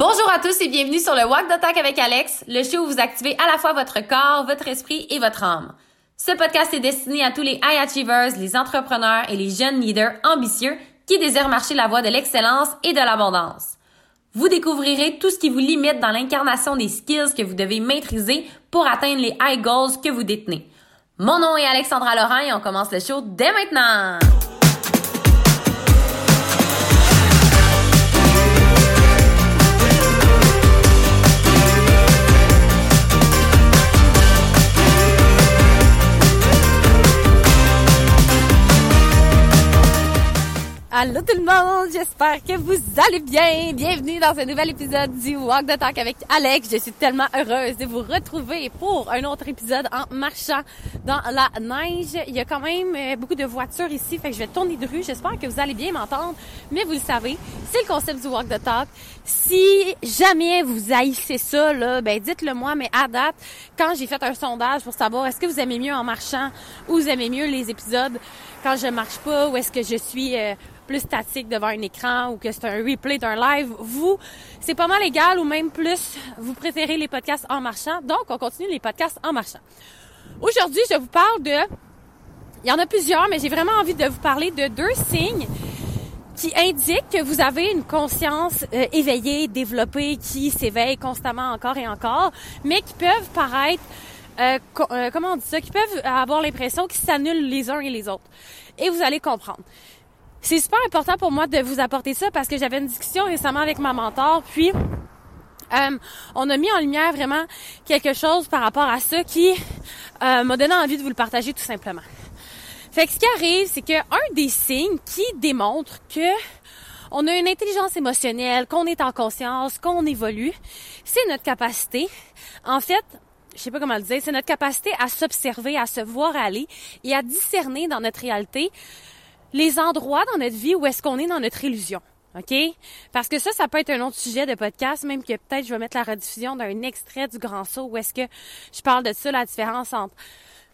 Bonjour à tous et bienvenue sur le Walk d'Attaque avec Alex, le show où vous activez à la fois votre corps, votre esprit et votre âme. Ce podcast est destiné à tous les high achievers, les entrepreneurs et les jeunes leaders ambitieux qui désirent marcher la voie de l'excellence et de l'abondance. Vous découvrirez tout ce qui vous limite dans l'incarnation des skills que vous devez maîtriser pour atteindre les high goals que vous détenez. Mon nom est Alexandra Laurent et on commence le show dès maintenant! Allô tout le monde, j'espère que vous allez bien. Bienvenue dans un nouvel épisode du Walk the Talk avec Alex. Je suis tellement heureuse de vous retrouver pour un autre épisode en marchant dans la neige. Il y a quand même euh, beaucoup de voitures ici, fait que je vais tourner de rue. J'espère que vous allez bien m'entendre. Mais vous le savez, c'est le concept du Walk the Talk. Si jamais vous haïssez ça, là, ben dites-le moi, mais à date, quand j'ai fait un sondage pour savoir est-ce que vous aimez mieux en marchant ou vous aimez mieux les épisodes quand je marche pas ou est-ce que je suis euh, plus statique devant un écran ou que c'est un replay d'un live, vous, c'est pas mal égal ou même plus, vous préférez les podcasts en marchant. Donc, on continue les podcasts en marchant. Aujourd'hui, je vous parle de... Il y en a plusieurs, mais j'ai vraiment envie de vous parler de deux signes qui indiquent que vous avez une conscience euh, éveillée, développée, qui s'éveille constamment encore et encore, mais qui peuvent paraître, euh, euh, comment on dit ça, qui peuvent avoir l'impression qu'ils s'annulent les uns et les autres. Et vous allez comprendre. C'est super important pour moi de vous apporter ça parce que j'avais une discussion récemment avec ma mentor, puis euh, on a mis en lumière vraiment quelque chose par rapport à ça qui m'a donné envie de vous le partager tout simplement. Fait que ce qui arrive, c'est que un des signes qui démontre que on a une intelligence émotionnelle, qu'on est en conscience, qu'on évolue, c'est notre capacité. En fait, je sais pas comment le dire, c'est notre capacité à s'observer, à se voir aller et à discerner dans notre réalité les endroits dans notre vie où est-ce qu'on est dans notre illusion. OK? Parce que ça, ça peut être un autre sujet de podcast, même que peut-être je vais mettre la rediffusion d'un extrait du Grand Saut où est-ce que je parle de ça, la différence entre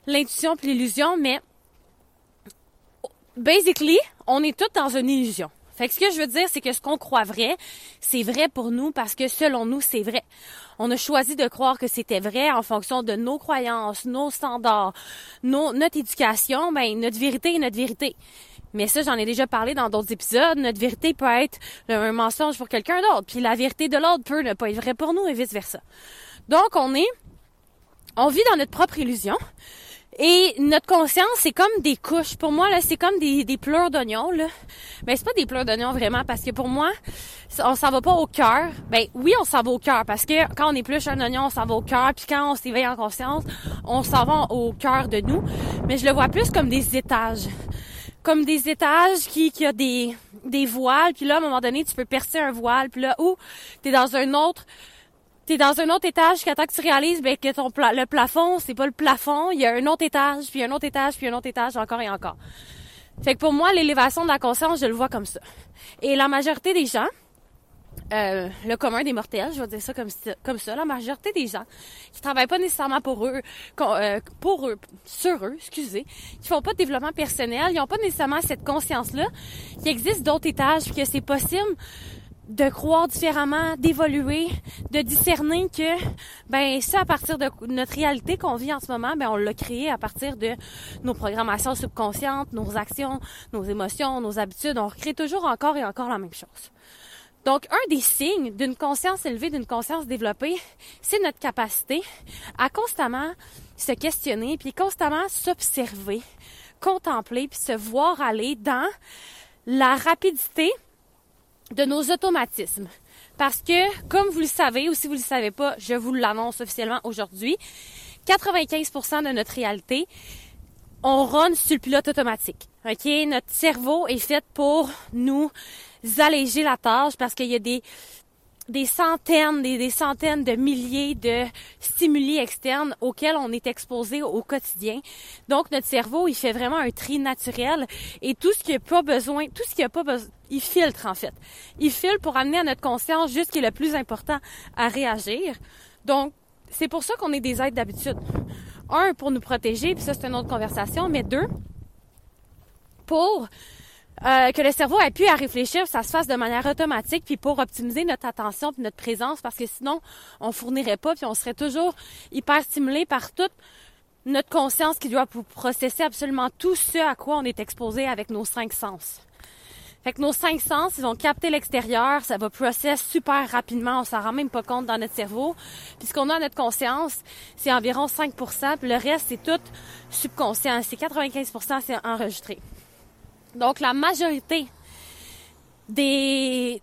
l'intuition et l'illusion, mais basically, on est tous dans une illusion. Fait que ce que je veux dire, c'est que ce qu'on croit vrai, c'est vrai pour nous parce que selon nous, c'est vrai. On a choisi de croire que c'était vrai en fonction de nos croyances, nos standards, nos, notre éducation, ben notre vérité est notre vérité. Mais ça, j'en ai déjà parlé dans d'autres épisodes. Notre vérité peut être un mensonge pour quelqu'un d'autre, puis la vérité de l'autre peut ne pas être vraie pour nous et vice versa. Donc, on est, on vit dans notre propre illusion. Et notre conscience, c'est comme des couches. Pour moi, là, c'est comme des, pleurs d'oignon, là. Mais c'est pas des pleurs d'oignon vraiment, parce que pour moi, on s'en va pas au cœur. Ben oui, on s'en va au cœur, parce que quand on épluche un oignon, on s'en va au cœur, puis quand on s'éveille en conscience, on s'en va au cœur de nous. Mais je le vois plus comme des étages comme des étages qui qui a des des voiles puis là à un moment donné tu peux percer un voile puis là ou t'es dans un autre t'es dans un autre étage qu'attends que tu réalises ben que ton le plafond c'est pas le plafond il y a un autre étage puis un autre étage puis un autre étage encore et encore. Fait que pour moi l'élévation de la conscience je le vois comme ça. Et la majorité des gens euh, le commun des mortels, je vais dire ça comme, comme ça, la majorité des gens qui travaillent pas nécessairement pour eux, euh, pour eux, sur eux, excusez, qui font pas de développement personnel, ils ont pas nécessairement cette conscience-là qu'il existe d'autres étages, que c'est possible de croire différemment, d'évoluer, de discerner que ben ça à partir de notre réalité qu'on vit en ce moment, ben on l'a créé à partir de nos programmations subconscientes, nos actions, nos émotions, nos habitudes, on recrée toujours encore et encore la même chose. Donc, un des signes d'une conscience élevée, d'une conscience développée, c'est notre capacité à constamment se questionner, puis constamment s'observer, contempler, puis se voir aller dans la rapidité de nos automatismes. Parce que, comme vous le savez, ou si vous ne le savez pas, je vous l'annonce officiellement aujourd'hui, 95% de notre réalité, on run sur le pilote automatique. OK? Notre cerveau est fait pour nous alléger la tâche parce qu'il y a des des centaines, des, centaines de milliers de stimuli externes auxquels on est exposé au quotidien. Donc notre cerveau, il fait vraiment un tri naturel et tout ce qui a pas besoin, tout ce qui a pas besoin, il filtre en fait. Il filtre pour amener à notre conscience juste ce qui est le plus important à réagir. Donc c'est pour ça qu'on est des êtres d'habitude. Un pour nous protéger, puis ça c'est une autre conversation, mais deux pour euh, que le cerveau ait pu à réfléchir, ça se fasse de manière automatique, puis pour optimiser notre attention puis notre présence, parce que sinon, on fournirait pas, puis on serait toujours hyper stimulé par toute notre conscience qui doit processer absolument tout ce à quoi on est exposé avec nos cinq sens. Fait que nos cinq sens, ils vont capter l'extérieur, ça va processer super rapidement, on s'en rend même pas compte dans notre cerveau. Puis ce qu'on a à notre conscience, c'est environ 5%, puis le reste, c'est tout subconscient. C'est 95% c'est enregistré. Donc, la majorité des,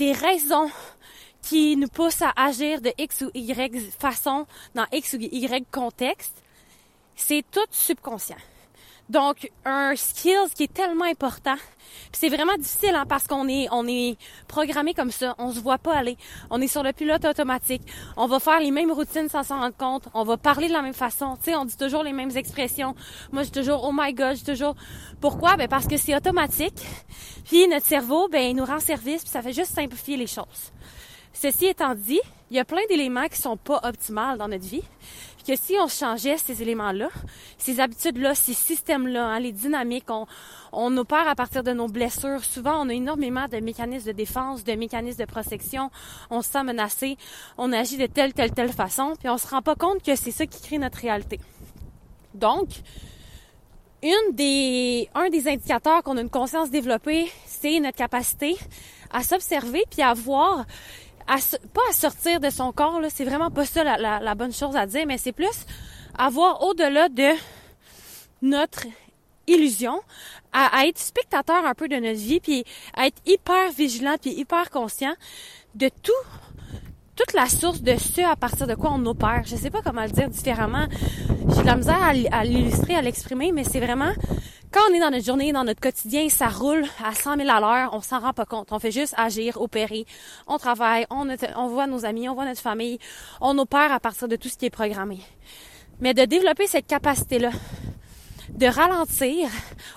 raisons qui nous poussent à agir de X ou Y façon dans X ou Y contexte, c'est tout subconscient. Donc, un skill qui est tellement important. C'est vraiment difficile hein, parce qu'on est on est programmé comme ça. On se voit pas aller. On est sur le pilote automatique. On va faire les mêmes routines sans s'en rendre compte. On va parler de la même façon. Tu sais, on dit toujours les mêmes expressions. Moi, je toujours oh my god, je toujours pourquoi? Ben parce que c'est automatique. Puis notre cerveau, ben il nous rend service. Puis ça fait juste simplifier les choses. Ceci étant dit, il y a plein d'éléments qui sont pas optimales dans notre vie que si on changeait ces éléments-là, ces habitudes-là, ces systèmes-là, hein, les dynamiques, on, on opère à partir de nos blessures. Souvent, on a énormément de mécanismes de défense, de mécanismes de protection. On se sent menacé, on agit de telle, telle, telle façon, puis on se rend pas compte que c'est ça qui crée notre réalité. Donc, une des, un des indicateurs qu'on a une conscience développée, c'est notre capacité à s'observer puis à voir pas à sortir de son corps, là, c'est vraiment pas ça la, bonne chose à dire, mais c'est plus à voir au-delà de notre illusion, à, être spectateur un peu de notre vie, puis à être hyper vigilant, puis hyper conscient de tout toute la source de ce à partir de quoi on opère. Je sais pas comment le dire différemment. J'ai de la misère à l'illustrer, à l'exprimer, mais c'est vraiment quand on est dans notre journée, dans notre quotidien, ça roule à 100 000 à l'heure, on s'en rend pas compte. On fait juste agir, opérer. On travaille, on, on voit nos amis, on voit notre famille. On opère à partir de tout ce qui est programmé. Mais de développer cette capacité-là, de ralentir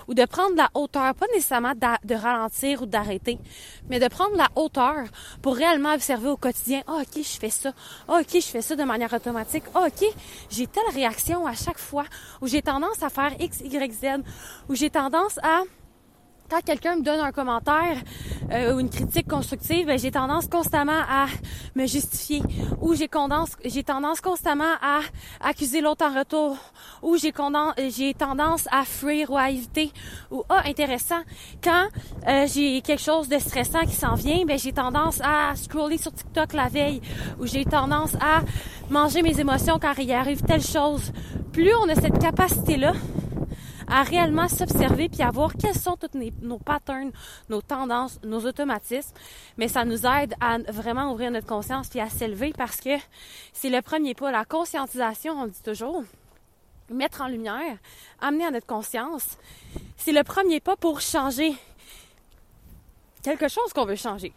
ou de prendre la hauteur, pas nécessairement de ralentir ou d'arrêter, mais de prendre la hauteur pour réellement observer au quotidien, ah, ok, je fais ça, ah, ok, je fais ça de manière automatique, ah, ok, j'ai telle réaction à chaque fois, ou j'ai tendance à faire X, Y, Z, ou j'ai tendance à quand quelqu'un me donne un commentaire euh, ou une critique constructive, ben, j'ai tendance constamment à me justifier. Ou j'ai tendance, j'ai tendance constamment à accuser l'autre en retour. Ou j'ai j'ai tendance à fuir ou à éviter. Ou ah intéressant. Quand euh, j'ai quelque chose de stressant qui s'en vient, ben j'ai tendance à scroller sur TikTok la veille. Ou j'ai tendance à manger mes émotions quand il arrive telle chose. Plus on a cette capacité là à réellement s'observer puis à voir quels sont tous nos patterns, nos tendances, nos automatismes. Mais ça nous aide à vraiment ouvrir notre conscience puis à s'élever parce que c'est le premier pas. La conscientisation, on dit toujours, mettre en lumière, amener à notre conscience, c'est le premier pas pour changer quelque chose qu'on veut changer.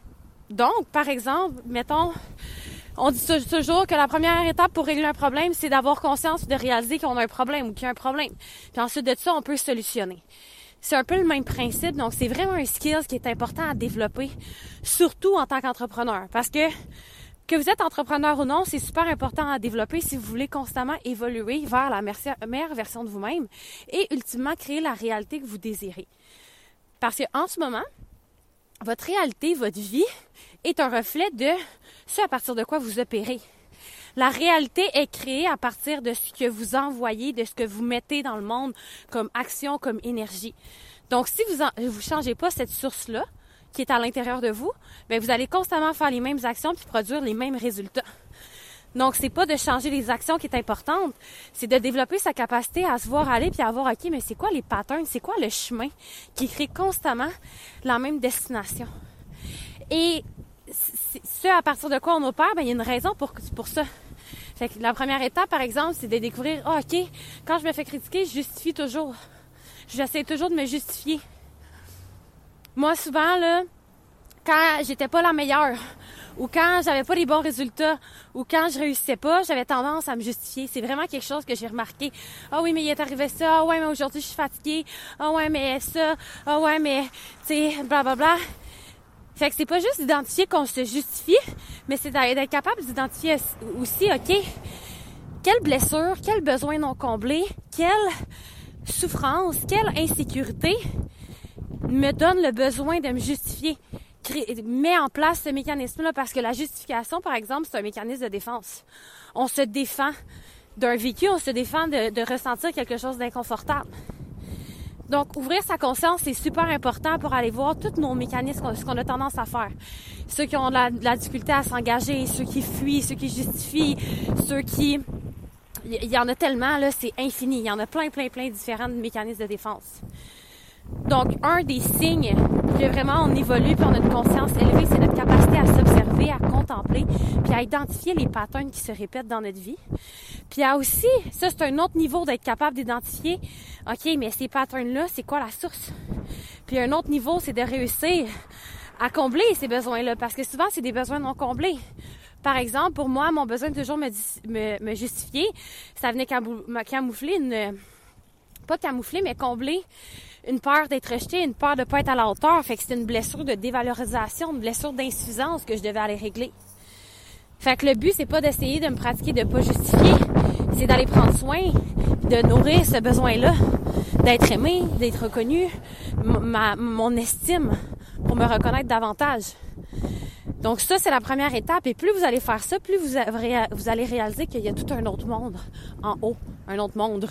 Donc, par exemple, mettons, on dit toujours que la première étape pour régler un problème, c'est d'avoir conscience de réaliser qu'on a un problème ou qu'il y a un problème. Puis ensuite de ça, on peut solutionner. C'est un peu le même principe, donc c'est vraiment un skill qui est important à développer, surtout en tant qu'entrepreneur. Parce que que vous êtes entrepreneur ou non, c'est super important à développer si vous voulez constamment évoluer vers la meilleure version de vous-même et ultimement créer la réalité que vous désirez. Parce qu'en ce moment, votre réalité, votre vie est un reflet de ce à partir de quoi vous opérez. La réalité est créée à partir de ce que vous envoyez, de ce que vous mettez dans le monde comme action, comme énergie. Donc, si vous ne changez pas cette source-là, qui est à l'intérieur de vous, bien, vous allez constamment faire les mêmes actions puis produire les mêmes résultats. Donc, c'est pas de changer les actions qui est importante, c'est de développer sa capacité à se voir aller puis à voir, OK, mais c'est quoi les patterns, c'est quoi le chemin qui crée constamment la même destination? Et ce à partir de quoi on opère, ben, il y a une raison pour, pour ça. La première étape, par exemple, c'est de découvrir, ah, OK, quand je me fais critiquer, je justifie toujours. J'essaie toujours de me justifier. Moi, souvent, là, quand j'étais pas la meilleure, ou quand j'avais pas les bons résultats, ou quand je réussissais pas, j'avais tendance à me justifier. C'est vraiment quelque chose que j'ai remarqué. Ah oui, mais il est arrivé ça. Ah ouais, mais aujourd'hui, je suis fatiguée. Ah ouais, mais ça. Ah ouais, mais, tu sais, blablabla. Fait que c'est pas juste d'identifier qu'on se justifie, mais c'est d'être capable d'identifier aussi, OK, quelle blessure, quel besoin non comblé, quelle souffrance, quelle insécurité me donne le besoin de me justifier, met en place ce mécanisme-là parce que la justification, par exemple, c'est un mécanisme de défense. On se défend d'un vécu, on se défend de, de ressentir quelque chose d'inconfortable. Donc, ouvrir sa conscience, c'est super important pour aller voir tous nos mécanismes, ce qu'on a tendance à faire. Ceux qui ont la, difficulté à s'engager, ceux qui fuient, ceux qui justifient, ceux qui... Il y en a tellement, là, c'est infini. Il y en a plein, plein, plein différents mécanismes de défense. Donc, un des signes que vraiment on évolue puis on a une conscience élevée, c'est notre capacité à s'observer, à contempler, puis à identifier les patterns qui se répètent dans notre vie. Puis à aussi, ça c'est un autre niveau d'être capable d'identifier, OK, mais ces patterns-là, c'est quoi la source? Puis un autre niveau, c'est de réussir à combler ces besoins-là, parce que souvent, c'est des besoins non comblés. Par exemple, pour moi, mon besoin de toujours me, justifier, ça venait camoufler une... Pas camoufler, mais combler une peur d'être rejeté, une peur de pas être à la hauteur. Fait que c'était une blessure de dévalorisation, une blessure d'insuffisance que je devais aller régler. Fait que le but, c'est pas d'essayer de me pratiquer de pas justifier, c'est d'aller prendre soin, de nourrir ce besoin-là, d'être aimé, d'être reconnu, ma, mon estime pour me reconnaître davantage. Donc ça, c'est la première étape. Et plus vous allez faire ça, plus vous, vous allez réaliser qu'il y a tout un autre monde en haut, un autre monde,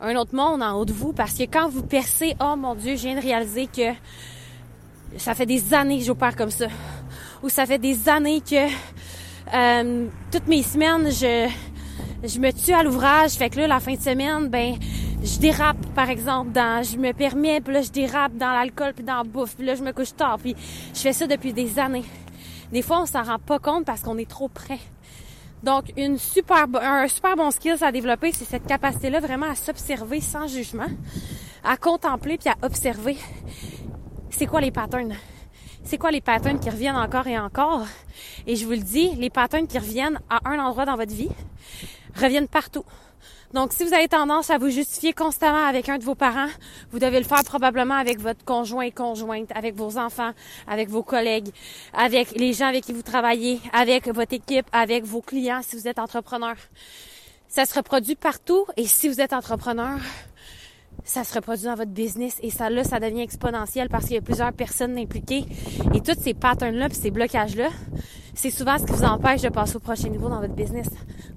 un autre monde en haut de vous. Parce que quand vous percez, oh mon Dieu, je viens de réaliser que ça fait des années que j'opère comme ça. Ou ça fait des années que euh, toutes mes semaines, je, je me tue à l'ouvrage. Fait que là, la fin de semaine, ben je dérape, par exemple, dans, je me permets, puis là, je dérape dans l'alcool, puis dans la bouffe, puis là, je me couche tard, puis je fais ça depuis des années. Des fois, on s'en rend pas compte parce qu'on est trop près. Donc, une super, un super bon skill à développer, c'est cette capacité-là vraiment à s'observer sans jugement, à contempler puis à observer. C'est quoi les patterns? C'est quoi les patterns qui reviennent encore et encore? Et je vous le dis, les patterns qui reviennent à un endroit dans votre vie reviennent partout. Donc, si vous avez tendance à vous justifier constamment avec un de vos parents, vous devez le faire probablement avec votre conjoint et conjointe, avec vos enfants, avec vos collègues, avec les gens avec qui vous travaillez, avec votre équipe, avec vos clients si vous êtes entrepreneur. Ça se reproduit partout et si vous êtes entrepreneur, ça se reproduit dans votre business et ça là, ça devient exponentiel parce qu'il y a plusieurs personnes impliquées et tous ces patterns-là, ces blocages-là, c'est souvent ce qui vous empêche de passer au prochain niveau dans votre business,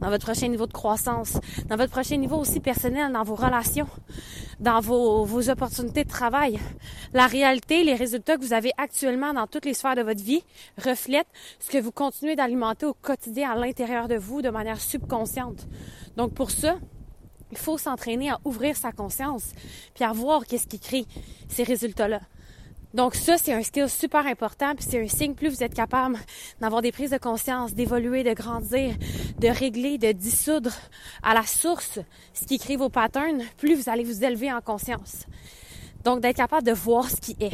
dans votre prochain niveau de croissance, dans votre prochain niveau aussi personnel, dans vos relations, dans vos, vos opportunités de travail. La réalité, les résultats que vous avez actuellement dans toutes les sphères de votre vie reflètent ce que vous continuez d'alimenter au quotidien à l'intérieur de vous de manière subconsciente. Donc pour ça, il faut s'entraîner à ouvrir sa conscience puis à voir qu'est-ce qui crée ces résultats-là. Donc ça, c'est un skill super important, puis c'est un signe, plus vous êtes capable d'avoir des prises de conscience, d'évoluer, de grandir, de régler, de dissoudre à la source ce qui crée vos patterns, plus vous allez vous élever en conscience. Donc d'être capable de voir ce qui est.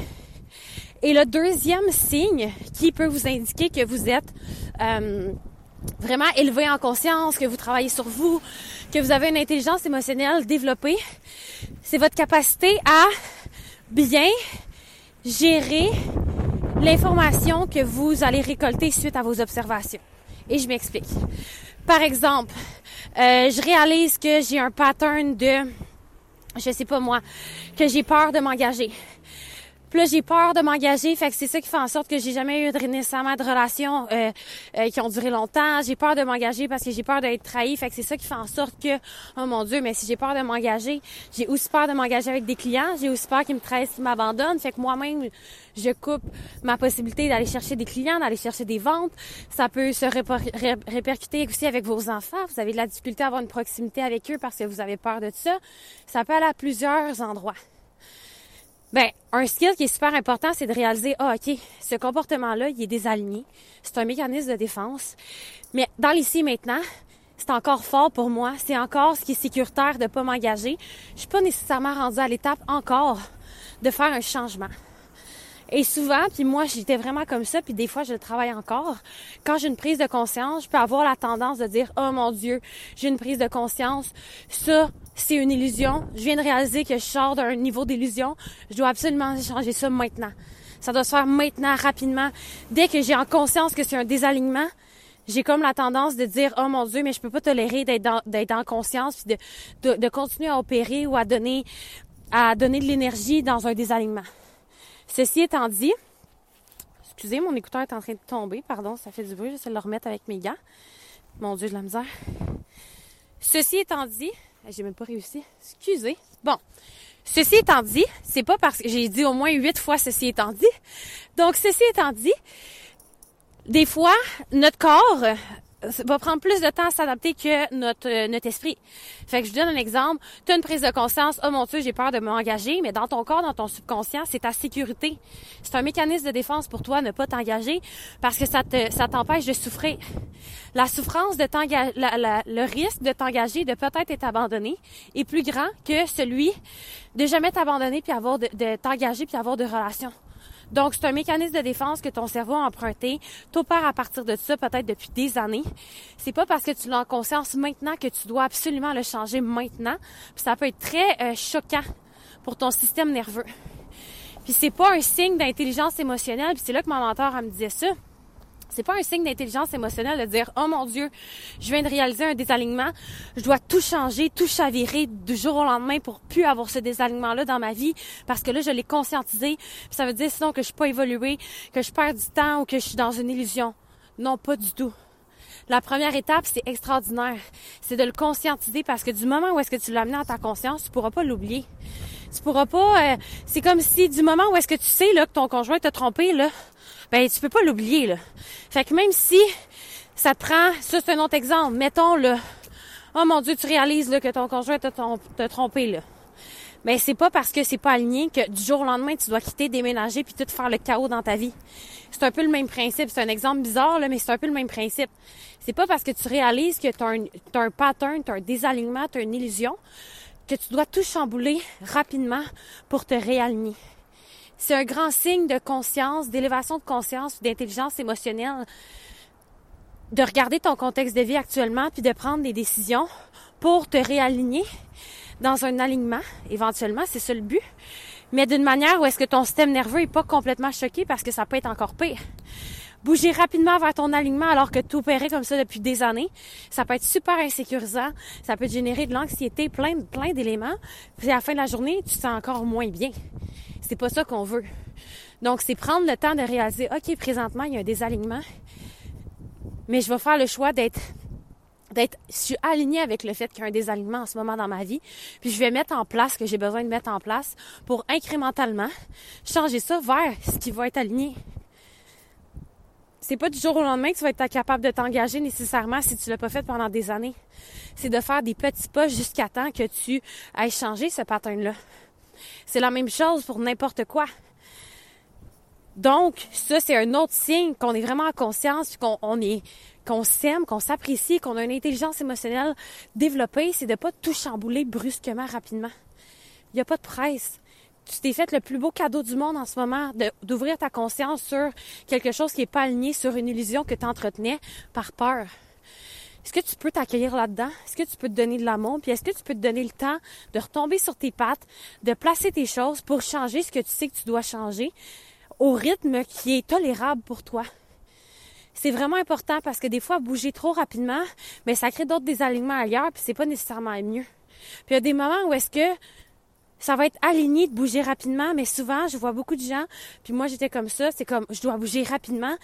Et le deuxième signe qui peut vous indiquer que vous êtes euh, vraiment élevé en conscience, que vous travaillez sur vous, que vous avez une intelligence émotionnelle développée, c'est votre capacité à bien gérer l'information que vous allez récolter suite à vos observations. Et je m'explique. Par exemple, euh, je réalise que j'ai un pattern de, je sais pas moi, que j'ai peur de m'engager. Puis là, j'ai peur de m'engager, fait que c'est ça qui fait en sorte que j'ai jamais eu nécessairement de relations euh, euh, qui ont duré longtemps. J'ai peur de m'engager parce que j'ai peur d'être trahi, fait que c'est ça qui fait en sorte que, oh mon Dieu, mais si j'ai peur de m'engager, j'ai aussi peur de m'engager avec des clients, j'ai aussi peur qu'ils me trahissent, qu'ils m'abandonnent, fait que moi-même, je coupe ma possibilité d'aller chercher des clients, d'aller chercher des ventes. Ça peut se répercuter aussi avec vos enfants. Vous avez de la difficulté à avoir une proximité avec eux parce que vous avez peur de ça. Ça peut aller à plusieurs endroits. Ben, un skill qui est super important, c'est de réaliser, ah, OK, ce comportement-là, il est désaligné. C'est un mécanisme de défense. Mais dans l'ici maintenant, c'est encore fort pour moi. C'est encore ce qui est sécuritaire de pas m'engager. Je suis pas nécessairement rendue à l'étape encore de faire un changement. Et souvent, puis moi, j'étais vraiment comme ça, puis des fois, je le travaille encore. Quand j'ai une prise de conscience, je peux avoir la tendance de dire, oh mon Dieu, j'ai une prise de conscience. Ça, c'est une illusion. Je viens de réaliser que je sors d'un niveau d'illusion. Je dois absolument changer ça maintenant. Ça doit se faire maintenant, rapidement. Dès que j'ai en conscience que c'est un désalignement, j'ai comme la tendance de dire oh mon dieu mais je peux pas tolérer d'être en conscience puis de, de, continuer à opérer ou à donner à donner de l'énergie dans un désalignement. Ceci étant dit, excusez, mon écouteur est en train de tomber, pardon, ça fait du bruit, j'essaie de le remettre avec mes gants. Mon Dieu de la misère. Ceci étant dit, j'ai même pas réussi. Excusez. Bon. Ceci étant dit, c'est pas parce que j'ai dit au moins huit fois ceci étant dit. Donc, ceci étant dit, des fois, notre corps va prendre plus de temps à s'adapter que notre, euh, notre esprit. Fait que je vous donne un exemple. Tu as une prise de conscience, oh mon Dieu, j'ai peur de m'engager, mais dans ton corps, dans ton subconscient, c'est ta sécurité. C'est un mécanisme de défense pour toi ne pas t'engager parce que ça te, ça t'empêche de souffrir. La souffrance de t'engager, le risque de t'engager, de peut-être être abandonné est plus grand que celui de jamais t'abandonner puis avoir de, de t'engager puis avoir de relations. Donc, c'est un mécanisme de défense que ton cerveau a emprunté. T'opères à partir de ça peut-être depuis des années. C'est pas parce que tu l'as en conscience maintenant que tu dois absolument le changer maintenant. Puis ça peut être très euh, choquant pour ton système nerveux. Puis c'est pas un signe d'intelligence émotionnelle. Puis c'est là que mon mentor me disait ça. C'est pas un signe d'intelligence émotionnelle de dire oh mon dieu, je viens de réaliser un désalignement, je dois tout changer, tout chavirer du jour au lendemain pour plus avoir ce désalignement là dans ma vie parce que là je l'ai conscientisé, ça veut dire sinon que je suis pas évolué, que je perds du temps ou que je suis dans une illusion. Non, pas du tout. La première étape, c'est extraordinaire. C'est de le conscientiser parce que du moment où est-ce que tu l'as amené à ta conscience, tu pourras pas l'oublier. Tu pourras pas. Euh, c'est comme si du moment où est-ce que tu sais là que ton conjoint t'a trompé là, ben tu peux pas l'oublier là. Fait que même si ça te prend, ça c'est un autre exemple. Mettons là, oh mon Dieu, tu réalises là que ton conjoint t'a trompé là. Mais c'est pas parce que c'est pas aligné que du jour au lendemain tu dois quitter, déménager puis tout faire le chaos dans ta vie. C'est un peu le même principe. C'est un exemple bizarre là, mais c'est un peu le même principe. C'est pas parce que tu réalises que tu as un, as un pattern, tu as un désalignement, tu as une illusion que tu dois tout chambouler rapidement pour te réaligner. C'est un grand signe de conscience, d'élévation de conscience, d'intelligence émotionnelle, de regarder ton contexte de vie actuellement puis de prendre des décisions pour te réaligner dans un alignement, éventuellement, c'est ça le but, mais d'une manière où est-ce que ton système nerveux est pas complètement choqué parce que ça peut être encore pire. Bouger rapidement vers ton alignement alors que tu opérais comme ça depuis des années, ça peut être super insécurisant, ça peut générer de l'anxiété, plein, plein d'éléments. Puis à la fin de la journée, tu te sens encore moins bien. C'est pas ça qu'on veut. Donc, c'est prendre le temps de réaliser, OK, présentement, il y a un désalignement, mais je vais faire le choix d'être d'être je suis alignée avec le fait qu'il y a un désalignement en ce moment dans ma vie, puis je vais mettre en place ce que j'ai besoin de mettre en place pour incrémentalement changer ça vers ce qui va être aligné. C'est pas du jour au lendemain que tu vas être capable de t'engager nécessairement si tu l'as pas fait pendant des années. C'est de faire des petits pas jusqu'à temps que tu ailles changer ce pattern-là. C'est la même chose pour n'importe quoi. Donc, ça, c'est un autre signe qu'on est vraiment en conscience, qu'on est, qu'on s'aime, qu'on s'apprécie, qu'on a une intelligence émotionnelle développée, c'est de pas tout chambouler brusquement, rapidement. Il n'y a pas de presse. Tu t'es fait le plus beau cadeau du monde en ce moment, d'ouvrir ta conscience sur quelque chose qui n'est pas aligné sur une illusion que tu entretenais par peur. Est-ce que tu peux t'accueillir là-dedans? Est-ce que tu peux te donner de l'amour? Puis est-ce que tu peux te donner le temps de retomber sur tes pattes, de placer tes choses pour changer ce que tu sais que tu dois changer au rythme qui est tolérable pour toi? C'est vraiment important parce que des fois, bouger trop rapidement, mais ça crée d'autres désalignements ailleurs, puis c'est pas nécessairement mieux. Puis il y a des moments où est-ce que ça va être aligné de bouger rapidement, mais souvent, je vois beaucoup de gens, puis moi, j'étais comme ça, c'est comme, je dois bouger rapidement,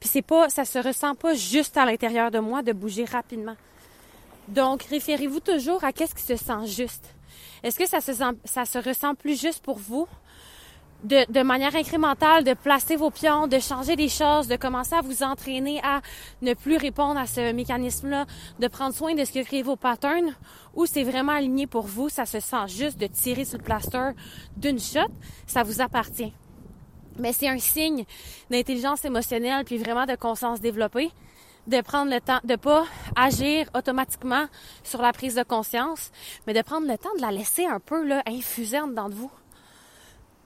puis c'est pas, ça se ressent pas juste à l'intérieur de moi de bouger rapidement. Donc, référez-vous toujours à qu'est-ce qui se sent juste. Est-ce que ça se, sent, ça se ressent plus juste pour vous? De, de, manière incrémentale, de placer vos pions, de changer des choses, de commencer à vous entraîner à ne plus répondre à ce mécanisme-là, de prendre soin de ce que créent vos patterns, ou c'est vraiment aligné pour vous, ça se sent juste de tirer sur le plaster d'une shot, ça vous appartient. Mais c'est un signe d'intelligence émotionnelle puis vraiment de conscience développée de prendre le temps de pas agir automatiquement sur la prise de conscience, mais de prendre le temps de la laisser un peu là infuser en dedans de vous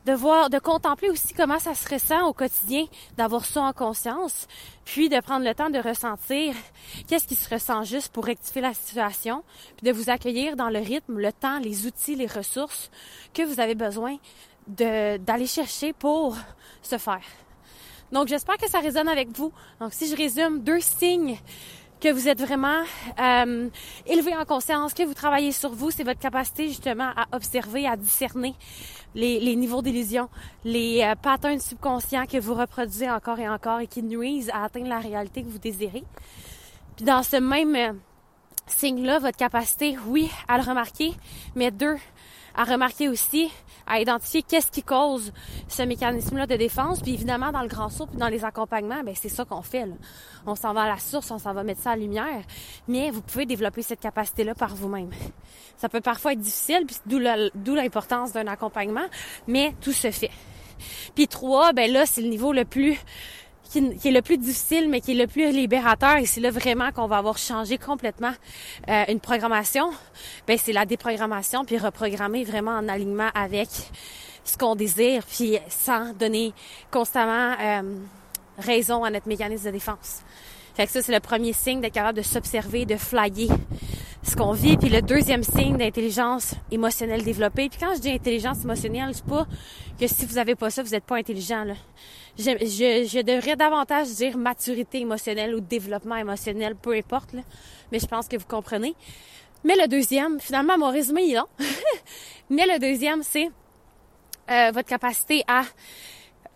de voir, de contempler aussi comment ça se ressent au quotidien d'avoir ça en conscience, puis de prendre le temps de ressentir qu'est-ce qui se ressent juste pour rectifier la situation, puis de vous accueillir dans le rythme, le temps, les outils, les ressources que vous avez besoin d'aller chercher pour se faire. Donc, j'espère que ça résonne avec vous. Donc, si je résume, deux signes que vous êtes vraiment euh, élevé en conscience, que vous travaillez sur vous, c'est votre capacité justement à observer, à discerner les, niveaux d'illusion, les euh, patterns subconscients que vous reproduisez encore et encore et qui nuisent à atteindre la réalité que vous désirez. Puis dans ce même euh, signe-là, votre capacité, oui, à le remarquer, mais deux, à remarquer aussi, à identifier qu'est-ce qui cause ce mécanisme-là de défense. Puis évidemment, dans le grand saut, puis dans les accompagnements, ben c'est ça qu'on fait. Là. On s'en va à la source, on s'en va mettre ça à lumière. Mais vous pouvez développer cette capacité-là par vous-même. Ça peut parfois être difficile, puis d'où l'importance d'un accompagnement, mais tout se fait. Puis trois, ben là, c'est le niveau le plus qui, est le plus difficile, mais qui est le plus libérateur. Et c'est là vraiment qu'on va avoir changé complètement euh, une programmation. Ben c'est la déprogrammation, puis reprogrammer vraiment en alignement avec ce qu'on désire, puis sans donner constamment euh, raison à notre mécanisme de défense. Fait que ça, c'est le premier signe d'être capable de s'observer, de flyer ce qu'on vit. Puis le deuxième signe d'intelligence émotionnelle développée. Puis quand je dis intelligence émotionnelle, c'est pas que si vous avez pas ça, vous n'êtes pas intelligent. Là. Je, je, je, devrais davantage dire maturité émotionnelle ou développement émotionnel, peu importe. Là. Mais je pense que vous comprenez. Mais le deuxième, finalement, mon résumé est long. Mais le deuxième, c'est euh, votre capacité à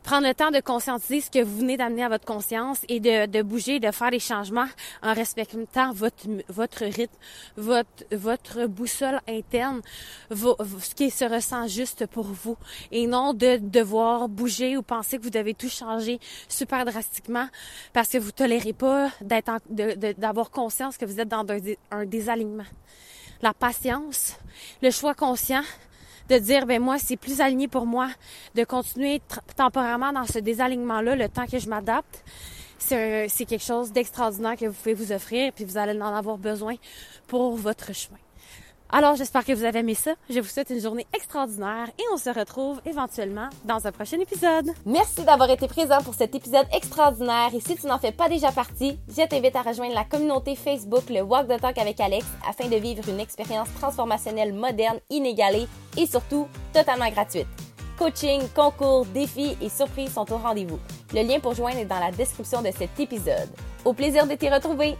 prendre le temps de conscientiser ce que vous venez d'amener à votre conscience et de, de, bouger, de faire des changements en respectant votre, votre rythme, votre, votre boussole interne, ce qui se ressent juste pour vous et non de devoir bouger ou penser que vous devez tout changer super drastiquement parce que vous tolérez pas d'être d'avoir conscience que vous êtes dans un désalignement. La patience, le choix conscient, de dire, ben moi, c'est plus aligné pour moi de continuer temporairement dans ce désalignement-là le temps que je m'adapte. C'est quelque chose d'extraordinaire que vous pouvez vous offrir, puis vous allez en avoir besoin pour votre chemin. Alors, j'espère que vous avez aimé ça. Je vous souhaite une journée extraordinaire et on se retrouve éventuellement dans un prochain épisode. Merci d'avoir été présent pour cet épisode extraordinaire et si tu n'en fais pas déjà partie, je t'invite à rejoindre la communauté Facebook Le Walk the Talk avec Alex afin de vivre une expérience transformationnelle moderne, inégalée et surtout totalement gratuite. Coaching, concours, défis et surprises sont au rendez-vous. Le lien pour joindre est dans la description de cet épisode. Au plaisir de t'y retrouver!